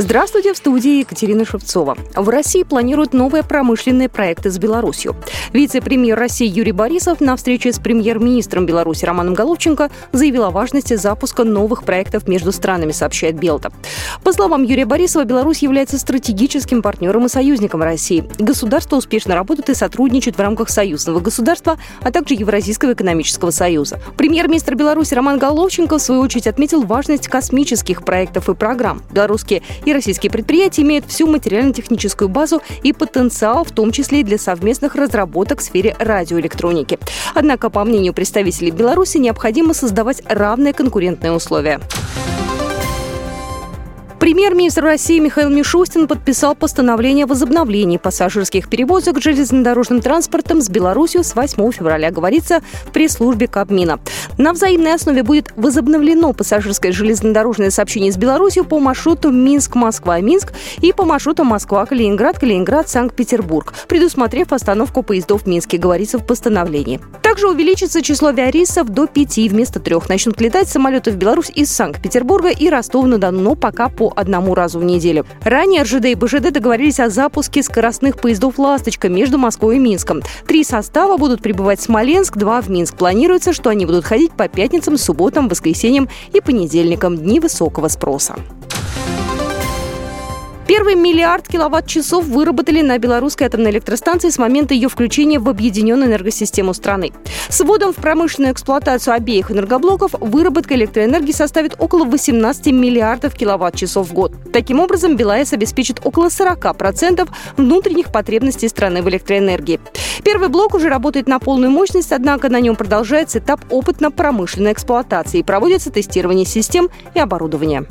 Здравствуйте, в студии Екатерина Шевцова. В России планируют новые промышленные проекты с Беларусью. Вице-премьер России Юрий Борисов на встрече с премьер-министром Беларуси Романом Головченко заявил о важности запуска новых проектов между странами, сообщает Белта. По словам Юрия Борисова, Беларусь является стратегическим партнером и союзником России. Государство успешно работает и сотрудничает в рамках союзного государства, а также Евразийского экономического союза. Премьер-министр Беларуси Роман Головченко в свою очередь отметил важность космических проектов и программ. Белорусские и российские предприятия имеют всю материально-техническую базу и потенциал, в том числе и для совместных разработок в сфере радиоэлектроники. Однако, по мнению представителей Беларуси, необходимо создавать равные конкурентные условия. Премьер-министр России Михаил Мишустин подписал постановление о возобновлении пассажирских перевозок железнодорожным транспортом с Беларусью с 8 февраля, говорится в пресс-службе Кабмина. На взаимной основе будет возобновлено пассажирское железнодорожное сообщение с Беларусью по маршруту Минск-Москва-Минск и по маршруту Москва-Калининград, Калининград-Санкт-Петербург, предусмотрев остановку поездов в Минске, говорится в постановлении. Также увеличится число авиарейсов до пяти вместо трех. Начнут летать самолеты в Беларусь из Санкт-Петербурга и Ростова-на-Дону, но пока по одному разу в неделю. Ранее РЖД и БЖД договорились о запуске скоростных поездов «Ласточка» между Москвой и Минском. Три состава будут прибывать в Смоленск, два в Минск. Планируется, что они будут ходить по пятницам, субботам, воскресеньям и понедельникам, дни высокого спроса. Первый миллиард киловатт-часов выработали на белорусской атомной электростанции с момента ее включения в объединенную энергосистему страны. С вводом в промышленную эксплуатацию обеих энергоблоков выработка электроэнергии составит около 18 миллиардов киловатт-часов в год. Таким образом, БелАЭС обеспечит около 40% внутренних потребностей страны в электроэнергии. Первый блок уже работает на полную мощность, однако на нем продолжается этап опытно-промышленной эксплуатации и проводится тестирование систем и оборудования.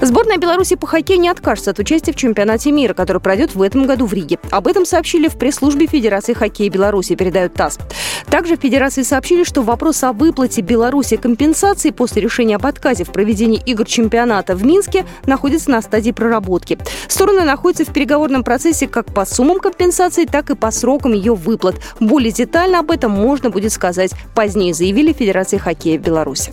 Сборная Беларуси по хоккею не откажется от участия в чемпионате мира, который пройдет в этом году в Риге. Об этом сообщили в пресс-службе Федерации хоккея Беларуси, передают ТАСС. Также в Федерации сообщили, что вопрос о выплате Беларуси компенсации после решения об отказе в проведении игр чемпионата в Минске находится на стадии проработки. Стороны находятся в переговорном процессе как по суммам компенсации, так и по срокам ее выплат. Более детально об этом можно будет сказать позднее, заявили Федерации хоккея Беларуси.